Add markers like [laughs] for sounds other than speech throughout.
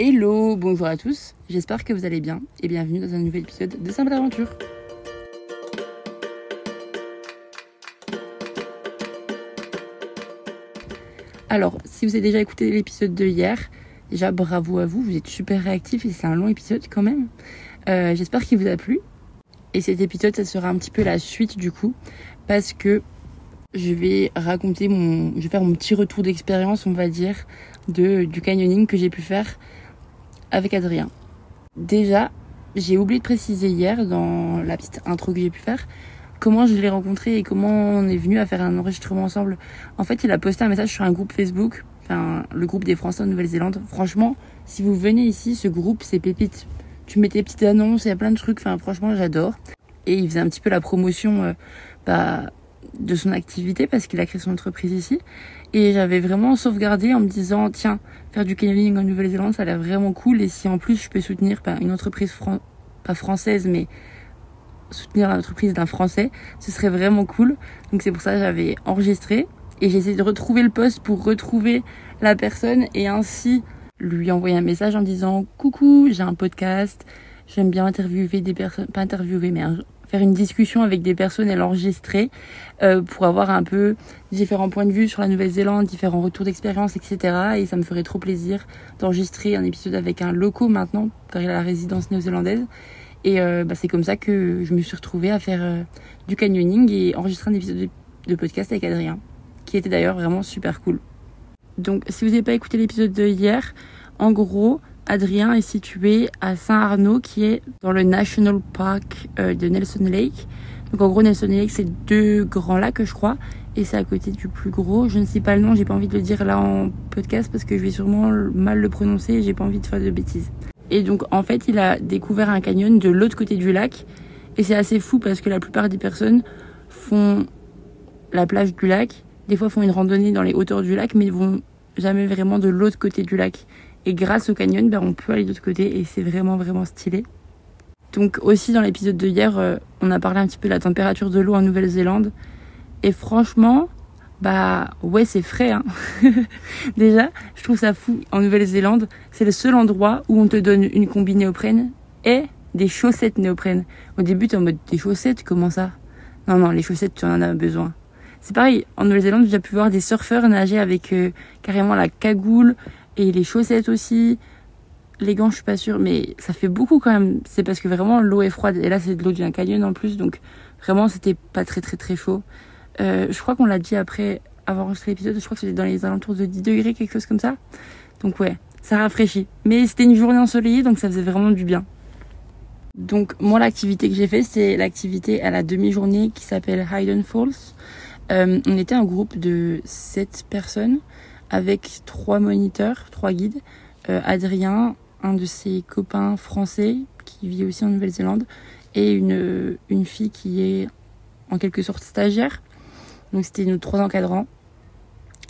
Hello, bonjour à tous, j'espère que vous allez bien et bienvenue dans un nouvel épisode de Simple Aventure. Alors, si vous avez déjà écouté l'épisode de hier, déjà bravo à vous, vous êtes super réactifs et c'est un long épisode quand même. Euh, j'espère qu'il vous a plu. Et cet épisode, ça sera un petit peu la suite du coup, parce que je vais raconter mon, je vais faire mon petit retour d'expérience, on va dire, du canyoning que j'ai pu faire avec Adrien. Déjà, j'ai oublié de préciser hier dans la petite intro que j'ai pu faire comment je l'ai rencontré et comment on est venu à faire un enregistrement ensemble. En fait, il a posté un message sur un groupe Facebook, enfin le groupe des Français en Nouvelle-Zélande. Franchement, si vous venez ici, ce groupe c'est pépite. Tu mets tes petites annonces, il y a plein de trucs. Enfin, franchement, j'adore. Et il faisait un petit peu la promotion euh, bah, de son activité parce qu'il a créé son entreprise ici. Et j'avais vraiment sauvegardé en me disant, tiens, faire du canyoning en Nouvelle-Zélande, ça a l'air vraiment cool. Et si en plus je peux soutenir bah, une entreprise pas française, mais soutenir l'entreprise d'un Français, ce serait vraiment cool. Donc c'est pour ça que j'avais enregistré et j'ai essayé de retrouver le poste pour retrouver la personne et ainsi lui envoyer un message en disant coucou, j'ai un podcast, j'aime bien interviewer des personnes, pas interviewer mais faire une discussion avec des personnes et l'enregistrer euh, pour avoir un peu différents points de vue sur la Nouvelle-Zélande, différents retours d'expérience, etc. Et ça me ferait trop plaisir d'enregistrer un épisode avec un loco maintenant, car il a la résidence néo-zélandaise. Et euh, bah, c'est comme ça que je me suis retrouvée à faire euh, du canyoning et enregistrer un épisode de podcast avec Adrien, qui était d'ailleurs vraiment super cool. Donc si vous n'avez pas écouté l'épisode de hier, en gros, Adrien est situé à Saint-Arnaud, qui est dans le National Park euh, de Nelson Lake. Donc en gros, Nelson Lake, c'est deux grands lacs, je crois, et c'est à côté du plus gros. Je ne sais pas le nom, j'ai pas envie de le dire là en podcast parce que je vais sûrement mal le prononcer et j'ai pas envie de faire de bêtises. Et donc en fait, il a découvert un canyon de l'autre côté du lac. Et c'est assez fou parce que la plupart des personnes font la plage du lac, des fois font une randonnée dans les hauteurs du lac, mais ils vont jamais vraiment de l'autre côté du lac. Et grâce au canyon, ben, on peut aller de l'autre côté et c'est vraiment vraiment stylé. Donc aussi dans l'épisode de hier, euh, on a parlé un petit peu de la température de l'eau en Nouvelle-Zélande. Et franchement, bah ouais, c'est frais. Hein. [laughs] Déjà, je trouve ça fou. En Nouvelle-Zélande, c'est le seul endroit où on te donne une combi néoprène et des chaussettes néoprène. Au début, t'es en mode des chaussettes, comment ça? Non, non, les chaussettes, tu en as besoin. C'est pareil, en Nouvelle-Zélande, j'ai pu voir des surfeurs nager avec euh, carrément la cagoule et les chaussettes aussi. Les gants, je suis pas sûre, mais ça fait beaucoup quand même. C'est parce que vraiment l'eau est froide. Et là, c'est de l'eau d'un canyon en plus, donc vraiment, c'était pas très très très chaud. Euh, je crois qu'on l'a dit après avoir enregistré l'épisode, je crois que c'était dans les alentours de 10 degrés, quelque chose comme ça. Donc ouais, ça rafraîchit. Mais c'était une journée ensoleillée, donc ça faisait vraiment du bien. Donc moi l'activité que j'ai fait, c'est l'activité à la demi-journée qui s'appelle Hayden Falls. Euh, on était un groupe de 7 personnes avec trois moniteurs, trois guides. Euh, Adrien, un de ses copains français qui vit aussi en Nouvelle-Zélande, et une, une fille qui est en quelque sorte stagiaire. Donc c'était nos trois encadrants.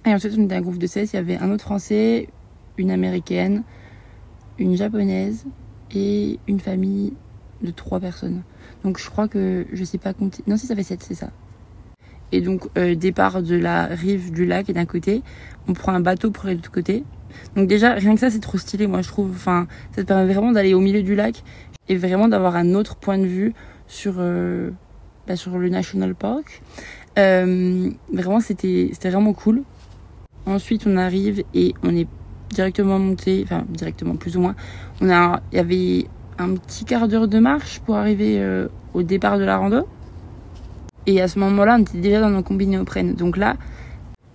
Et ensuite on était un groupe de 16, il y avait un autre français, une américaine, une japonaise et une famille de trois personnes. Donc je crois que je sais pas compter. Non si ça fait 7, c'est ça. Et donc euh, départ de la rive du lac et d'un côté, on prend un bateau pour aller de l'autre côté. Donc déjà rien que ça c'est trop stylé moi je trouve. Enfin ça te permet vraiment d'aller au milieu du lac et vraiment d'avoir un autre point de vue sur euh, bah, sur le national park. Euh, vraiment, c'était vraiment cool. Ensuite, on arrive et on est directement monté, enfin directement plus ou moins. On a, il y avait un petit quart d'heure de marche pour arriver euh, au départ de la rando. Et à ce moment-là, on était déjà dans nos combines néoprène. Donc là,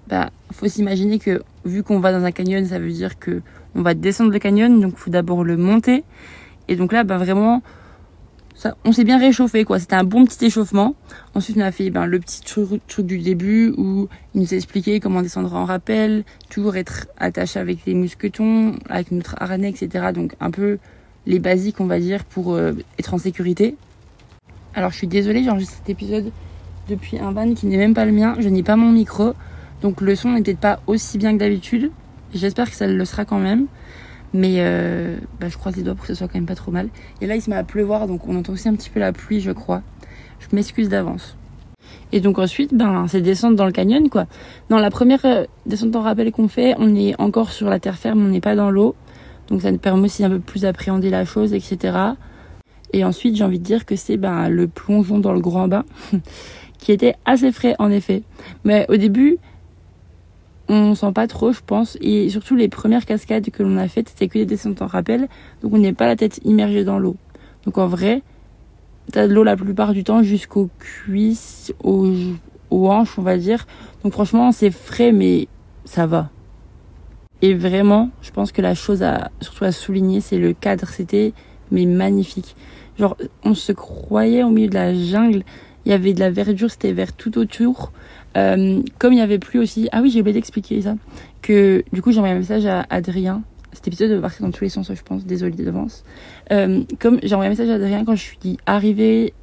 bah, faut s'imaginer que vu qu'on va dans un canyon, ça veut dire que on va descendre le canyon, donc faut d'abord le monter. Et donc là, bah vraiment, on s'est bien réchauffé quoi. C'était un bon petit échauffement. Ensuite, on a fait ben, le petit truc, du début où il nous a expliqué comment descendre en rappel, toujours être attaché avec les mousquetons, avec notre harnais, etc. Donc un peu les basiques, on va dire, pour euh, être en sécurité. Alors, je suis désolée, j'enregistre cet épisode depuis un van qui n'est même pas le mien. Je n'ai pas mon micro, donc le son peut-être pas aussi bien que d'habitude. J'espère que ça le sera quand même. Mais euh, bah, je croise les doigts pour que ce soit quand même pas trop mal. Et là, il se met à pleuvoir, donc on entend aussi un petit peu la pluie, je crois. Je m'excuse d'avance. Et donc ensuite, ben, c'est descendre dans le canyon, quoi. Dans la première euh, descente en rappel qu'on fait, on est encore sur la terre ferme, on n'est pas dans l'eau. Donc ça nous permet aussi un peu plus d'appréhender la chose, etc. Et ensuite, j'ai envie de dire que c'est ben, le plongeon dans le grand bain, [laughs] qui était assez frais en effet. Mais au début, on sent pas trop, je pense. Et surtout, les premières cascades que l'on a faites, c'était que des descentes en rappel. Donc on n'est pas la tête immergée dans l'eau. Donc en vrai, t'as de l'eau la plupart du temps jusqu'aux cuisses, aux, hanches, on va dire. Donc franchement, c'est frais, mais ça va. Et vraiment, je pense que la chose à surtout à souligner, c'est le cadre. C'était magnifique. Genre, on se croyait au milieu de la jungle. Il y avait de la verdure, c'était vert tout autour. Euh, comme il y avait plus aussi, ah oui, j'ai oublié d'expliquer ça, que du coup j'ai envoyé un message à Adrien. Cet épisode va partir dans tous les sens, je pense. Désolée d'avance. Euh, comme j'ai envoyé un message à Adrien quand je suis arrivée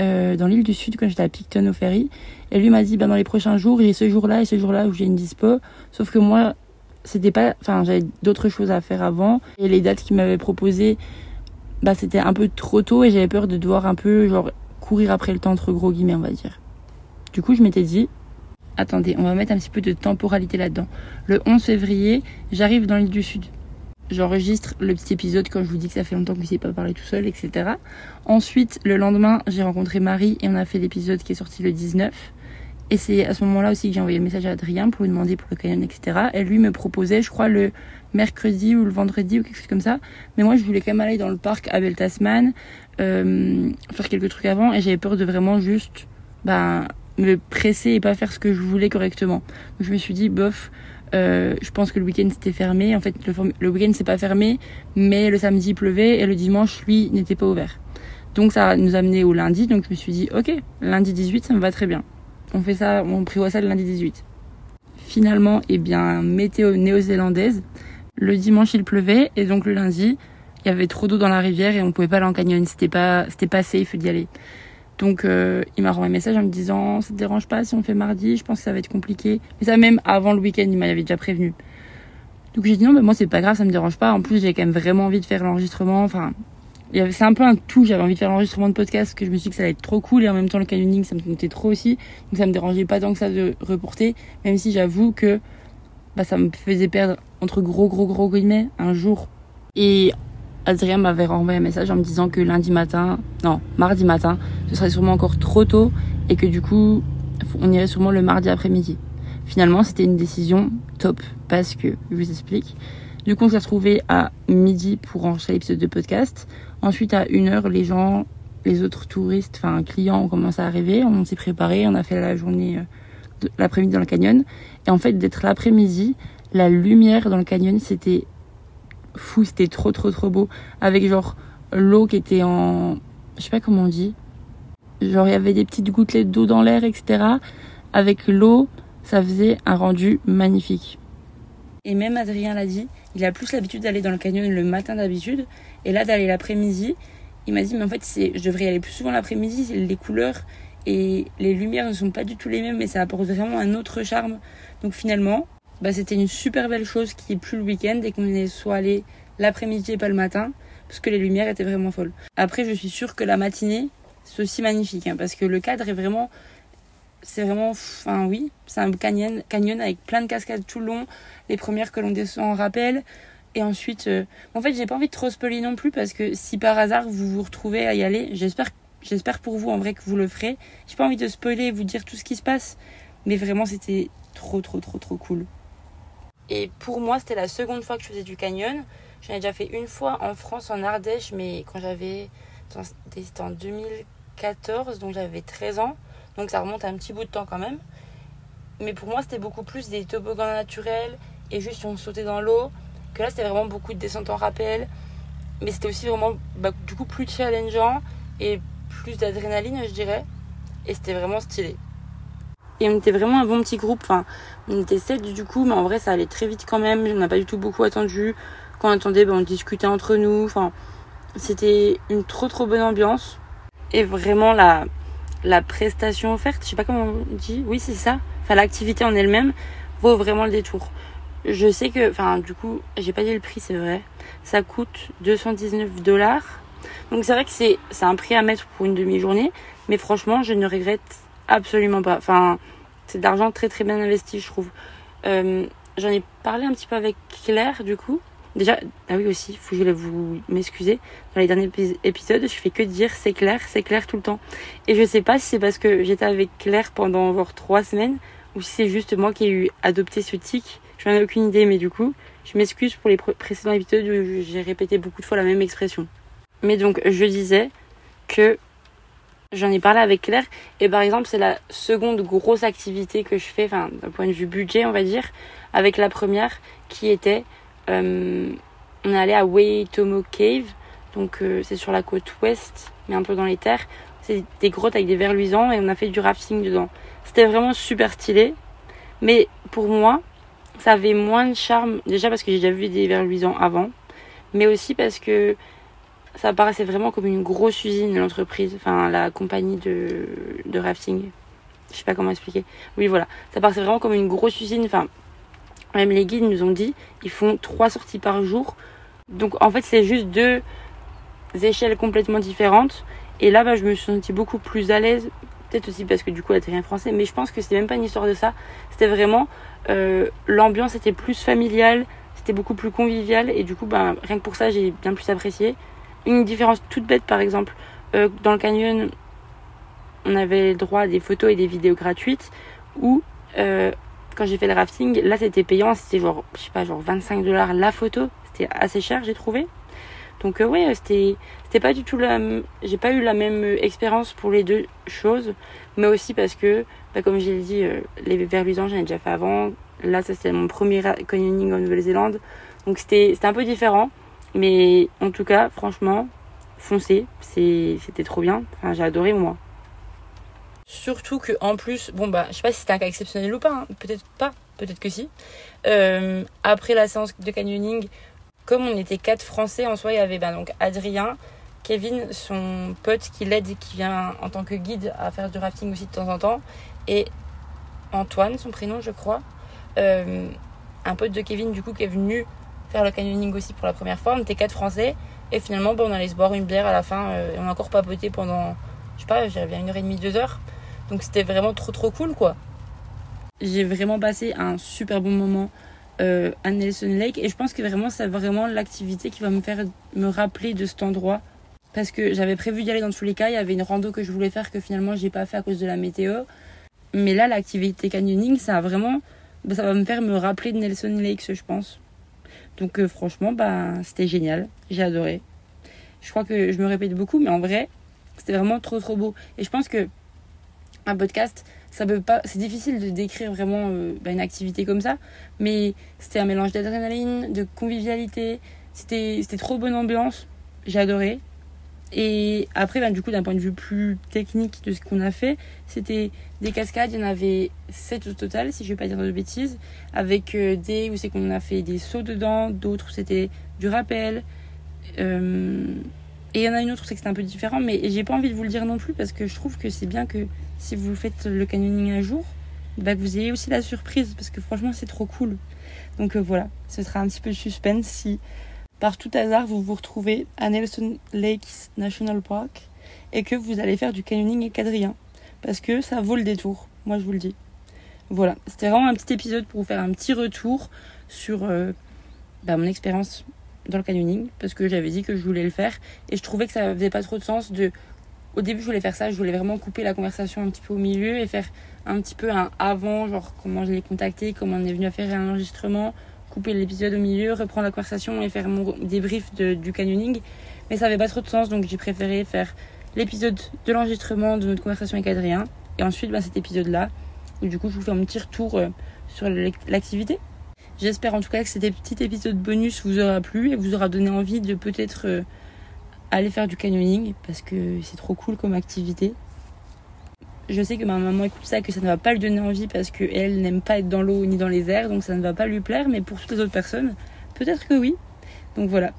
euh, dans l'île du Sud, quand j'étais à Picton au ferry, et lui m'a dit, ben dans les prochains jours, j'ai ce jour-là et ce jour-là où j'ai une dispo. Sauf que moi, c'était pas, enfin j'avais d'autres choses à faire avant et les dates qu'il m'avait proposées, bah c'était un peu trop tôt et j'avais peur de devoir un peu genre courir après le temps entre gros guillemets on va dire. Du coup je m'étais dit attendez on va mettre un petit peu de temporalité là-dedans. Le 11 février j'arrive dans l'île du Sud. J'enregistre le petit épisode quand je vous dis que ça fait longtemps que je ne pas parler tout seul, etc. Ensuite, le lendemain, j'ai rencontré Marie et on a fait l'épisode qui est sorti le 19. Et c'est à ce moment-là aussi que j'ai envoyé le message à Adrien pour lui demander pour le canyon, etc. Et lui me proposait, je crois, le mercredi ou le vendredi ou quelque chose comme ça. Mais moi, je voulais quand même aller dans le parc Abel Tasman, euh, faire quelques trucs avant. Et j'avais peur de vraiment juste ben, me presser et pas faire ce que je voulais correctement. Donc je me suis dit, bof, euh, je pense que le week-end c'était fermé. En fait, le, week-end c'est pas fermé, mais le samedi pleuvait et le dimanche, lui, n'était pas ouvert. Donc ça nous a amené au lundi. Donc je me suis dit, ok, lundi 18, ça me va très bien. On fait ça, on prévoit ça le lundi 18. Finalement, eh bien, météo néo-zélandaise. Le dimanche, il pleuvait et donc le lundi, il y avait trop d'eau dans la rivière et on pouvait pas aller en canyon. C'était pas, c'était pas safe d'y aller. Donc, euh, il m'a renvoyé un message en me disant, ça te dérange pas si on fait mardi? Je pense que ça va être compliqué. Mais ça, même avant le week-end, il m'avait déjà prévenu. Donc j'ai dit non, mais moi c'est pas grave, ça me dérange pas. En plus, j'ai quand même vraiment envie de faire l'enregistrement. Enfin, c'est un peu un tout. J'avais envie de faire l'enregistrement de podcast, que je me suis dit que ça allait être trop cool et en même temps le canyoning ça me tentait trop aussi. Donc ça me dérangeait pas tant que ça de reporter, même si j'avoue que bah, ça me faisait perdre entre gros gros gros guillemets un jour. Et Adrien m'avait renvoyé un message en me disant que lundi matin, non, mardi matin, ce serait sûrement encore trop tôt et que du coup on irait sûrement le mardi après-midi. Finalement, c'était une décision top parce que, je vous explique, du coup on s'est retrouvé à midi pour enregistrer l'épisode de podcast. Ensuite, à une heure, les gens, les autres touristes, enfin clients ont commencé à arriver. On s'est préparé, on a fait la journée, euh, l'après-midi dans le canyon. Et en fait, d'être l'après-midi, la lumière dans le canyon, c'était fou, c'était trop, trop, trop beau. Avec genre l'eau qui était en, je sais pas comment on dit. Genre, il y avait des petites gouttelettes d'eau dans l'air, etc. Avec l'eau, ça faisait un rendu magnifique. Et même Adrien l'a dit, il a plus l'habitude d'aller dans le canyon le matin d'habitude. Et là, d'aller l'après-midi, il m'a dit, mais en fait, je devrais y aller plus souvent l'après-midi. Les couleurs et les lumières ne sont pas du tout les mêmes, mais ça apporte vraiment un autre charme. Donc finalement, bah, c'était une super belle chose qui est plus le week-end et qu'on soit allé l'après-midi et pas le matin, parce que les lumières étaient vraiment folles. Après, je suis sûre que la matinée, c'est aussi magnifique, hein, parce que le cadre est vraiment c'est vraiment, enfin oui, c'est un canyon, canyon avec plein de cascades tout le long. Les premières que l'on descend en rappel. Et ensuite, euh, en fait, j'ai pas envie de trop spoiler non plus parce que si par hasard vous vous retrouvez à y aller, j'espère, j'espère pour vous en vrai que vous le ferez. J'ai pas envie de spoiler et vous dire tout ce qui se passe, mais vraiment c'était trop, trop, trop, trop cool. Et pour moi, c'était la seconde fois que je faisais du canyon. J'en ai déjà fait une fois en France, en Ardèche, mais quand j'avais, c'était en 2014, donc j'avais 13 ans. Donc ça remonte à un petit bout de temps quand même. Mais pour moi, c'était beaucoup plus des toboggans naturels et juste on sautait dans l'eau. Que là, c'était vraiment beaucoup de descentes en rappel. Mais c'était aussi vraiment bah, du coup plus challengeant et plus d'adrénaline, je dirais. Et c'était vraiment stylé. Et on était vraiment un bon petit groupe. Enfin, on était 7 du coup, mais en vrai, ça allait très vite quand même. On n'a pas du tout beaucoup attendu. Quand on attendait, bah, on discutait entre nous. Enfin, c'était une trop trop bonne ambiance. Et vraiment, la, la prestation offerte, je sais pas comment on dit, oui c'est ça, enfin l'activité en elle-même vaut vraiment le détour. Je sais que, enfin du coup, j'ai pas dit le prix, c'est vrai, ça coûte 219 dollars. Donc c'est vrai que c'est un prix à mettre pour une demi-journée, mais franchement, je ne regrette absolument pas. Enfin, c'est d'argent très très bien investi, je trouve. Euh, J'en ai parlé un petit peu avec Claire, du coup, Déjà, ah oui aussi, faut que je vous m'excuser. Dans les derniers épisodes, je fais que dire c'est clair, c'est clair tout le temps. Et je sais pas si c'est parce que j'étais avec Claire pendant genre trois semaines ou si c'est juste moi qui ai eu adopté ce tic. Je n'en ai aucune idée, mais du coup, je m'excuse pour les précédents épisodes où j'ai répété beaucoup de fois la même expression. Mais donc, je disais que j'en ai parlé avec Claire et par exemple, c'est la seconde grosse activité que je fais, enfin, d'un point de vue budget, on va dire, avec la première qui était on est allé à Waitomo Cave, donc euh, c'est sur la côte ouest, mais un peu dans les terres. C'est des grottes avec des vers luisants et on a fait du rafting dedans. C'était vraiment super stylé, mais pour moi, ça avait moins de charme. Déjà parce que j'ai déjà vu des vers luisants avant, mais aussi parce que ça paraissait vraiment comme une grosse usine, l'entreprise, enfin la compagnie de, de rafting. Je sais pas comment expliquer. Oui, voilà. Ça paraissait vraiment comme une grosse usine. Enfin, même les guides nous ont dit, ils font trois sorties par jour. Donc en fait, c'est juste deux échelles complètement différentes. Et là, bah, je me suis sentie beaucoup plus à l'aise. Peut-être aussi parce que du coup, elle était rien français. Mais je pense que c'était même pas une histoire de ça. C'était vraiment euh, l'ambiance était plus familiale. C'était beaucoup plus convivial. Et du coup, bah, rien que pour ça, j'ai bien plus apprécié. Une différence toute bête, par exemple, euh, dans le canyon, on avait droit à des photos et des vidéos gratuites. Ou euh, quand j'ai fait le rafting, là c'était payant, c'était genre, je sais pas, genre 25 dollars la photo. C'était assez cher, j'ai trouvé. Donc euh, ouais, c'était c'était pas du tout la j'ai pas eu la même expérience pour les deux choses, mais aussi parce que bah, comme j'ai dit euh, les vers luisants, j'en ai déjà fait avant. Là, ça c'était mon premier canyoning en Nouvelle-Zélande. Donc c'était c'était un peu différent, mais en tout cas, franchement, foncez, c'était trop bien. J'ai adoré moi. Surtout que en plus, bon bah, je sais pas si c'était un cas exceptionnel ou pas, hein. peut-être pas, peut-être que si. Euh, après la séance de canyoning, comme on était quatre Français en soi, il y avait bah, donc Adrien, Kevin, son pote qui l'aide et qui vient en tant que guide à faire du rafting aussi de temps en temps, et Antoine, son prénom je crois, euh, un pote de Kevin du coup qui est venu faire le canyoning aussi pour la première fois. On était quatre Français et finalement bon, on allait se boire une bière à la fin euh, et on a encore papoté pendant, je sais pas, j'avais une heure et demie, deux heures. Donc c'était vraiment trop trop cool quoi. J'ai vraiment passé un super bon moment euh, à Nelson Lake et je pense que vraiment c'est vraiment l'activité qui va me faire me rappeler de cet endroit parce que j'avais prévu d'y aller dans tous les cas, il y avait une rando que je voulais faire que finalement j'ai pas fait à cause de la météo. Mais là l'activité canyoning, ça a vraiment bah, ça va me faire me rappeler de Nelson Lake, je pense. Donc euh, franchement bah c'était génial, j'ai adoré. Je crois que je me répète beaucoup mais en vrai, c'était vraiment trop trop beau et je pense que un podcast, ça peut pas, c'est difficile de décrire vraiment euh, bah, une activité comme ça, mais c'était un mélange d'adrénaline, de convivialité, c'était, c'était trop bonne ambiance, j'ai adoré. Et après, bah, du coup, d'un point de vue plus technique de ce qu'on a fait, c'était des cascades, il y en avait 7 au total, si je ne vais pas dire de bêtises, avec euh, des où c'est qu'on a fait des sauts dedans, d'autres où c'était du rappel. Euh, et il y en a une autre c'est que c'était un peu différent, mais j'ai pas envie de vous le dire non plus parce que je trouve que c'est bien que si vous faites le canyoning un jour, bah, que vous ayez aussi la surprise parce que franchement c'est trop cool. Donc euh, voilà, ce sera un petit peu de suspense si par tout hasard vous vous retrouvez à Nelson Lakes National Park et que vous allez faire du canyoning quadrien parce que ça vaut le détour, moi je vous le dis. Voilà, c'était vraiment un petit épisode pour vous faire un petit retour sur euh, bah, mon expérience dans le canyoning parce que j'avais dit que je voulais le faire et je trouvais que ça faisait pas trop de sens de au début, je voulais faire ça, je voulais vraiment couper la conversation un petit peu au milieu et faire un petit peu un avant, genre comment je l'ai contacté, comment on est venu à faire un enregistrement, couper l'épisode au milieu, reprendre la conversation et faire mon débrief du canyoning. Mais ça avait pas trop de sens, donc j'ai préféré faire l'épisode de l'enregistrement de notre conversation avec Adrien et ensuite bah, cet épisode-là où du coup je vous fais un petit retour euh, sur l'activité. J'espère en tout cas que cet petit épisode bonus vous aura plu et vous aura donné envie de peut-être euh, aller faire du canyoning parce que c'est trop cool comme activité. Je sais que ma maman écoute ça, que ça ne va pas lui donner envie parce qu'elle n'aime pas être dans l'eau ni dans les airs, donc ça ne va pas lui plaire, mais pour toutes les autres personnes, peut-être que oui. Donc voilà.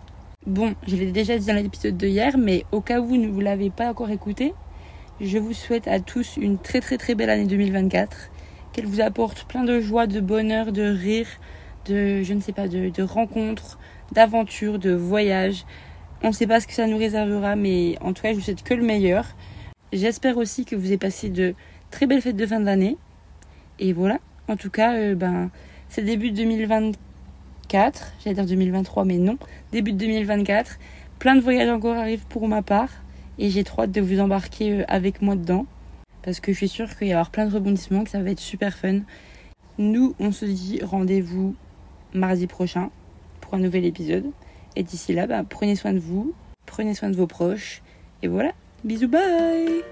Bon, je l'ai déjà dit dans l'épisode de hier, mais au cas où vous ne l'avez pas encore écouté, je vous souhaite à tous une très très très belle année 2024. Qu'elle vous apporte plein de joie, de bonheur, de rire, de, je ne sais pas, de, rencontres, d'aventures, de voyages. On ne sait pas ce que ça nous réservera, mais en tout cas, je vous souhaite que le meilleur. J'espère aussi que vous avez passé de très belles fêtes de fin d'année. Et voilà, en tout cas, euh, ben, c'est début 2024, j'allais dire 2023, mais non, début de 2024. Plein de voyages encore arrivent pour ma part et j'ai trop hâte de vous embarquer euh, avec moi dedans parce que je suis sûre qu'il va y avoir plein de rebondissements, que ça va être super fun. Nous, on se dit rendez-vous mardi prochain pour un nouvel épisode. Et d'ici là, bah, prenez soin de vous, prenez soin de vos proches. Et voilà, bisous, bye